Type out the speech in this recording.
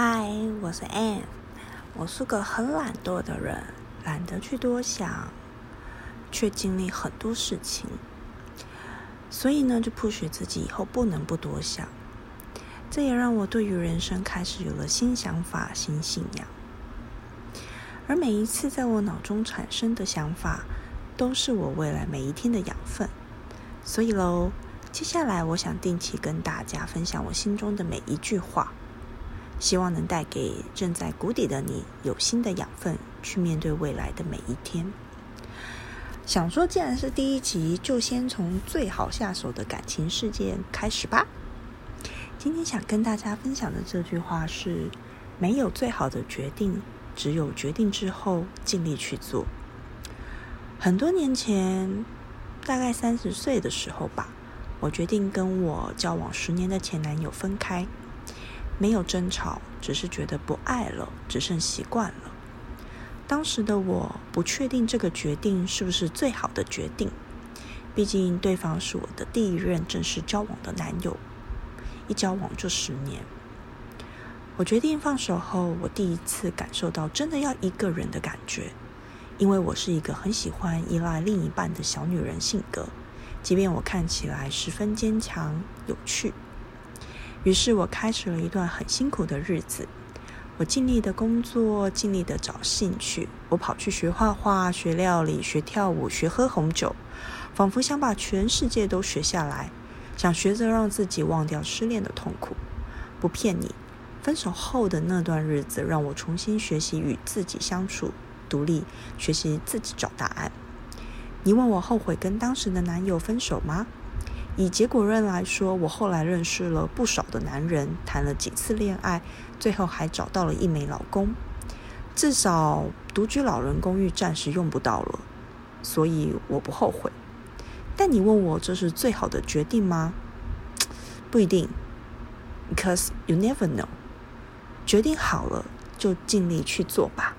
嗨，我是 Anne。我是个很懒惰的人，懒得去多想，却经历很多事情。所以呢，就迫使自己以后不能不多想。这也让我对于人生开始有了新想法、新信仰。而每一次在我脑中产生的想法，都是我未来每一天的养分。所以喽，接下来我想定期跟大家分享我心中的每一句话。希望能带给正在谷底的你有新的养分，去面对未来的每一天。想说，既然是第一集，就先从最好下手的感情事件开始吧。今天想跟大家分享的这句话是：没有最好的决定，只有决定之后尽力去做。很多年前，大概三十岁的时候吧，我决定跟我交往十年的前男友分开。没有争吵，只是觉得不爱了，只剩习惯了。当时的我不确定这个决定是不是最好的决定，毕竟对方是我的第一任正式交往的男友，一交往就十年。我决定放手后，我第一次感受到真的要一个人的感觉，因为我是一个很喜欢依赖另一半的小女人性格，即便我看起来十分坚强有趣。于是我开始了一段很辛苦的日子。我尽力的工作，尽力的找兴趣。我跑去学画画、学料理、学跳舞、学喝红酒，仿佛想把全世界都学下来，想学着让自己忘掉失恋的痛苦。不骗你，分手后的那段日子让我重新学习与自己相处，独立，学习自己找答案。你问我后悔跟当时的男友分手吗？以结果论来说，我后来认识了不少的男人，谈了几次恋爱，最后还找到了一枚老公。至少独居老人公寓暂时用不到了，所以我不后悔。但你问我这是最好的决定吗？不一定，because you never know。决定好了就尽力去做吧。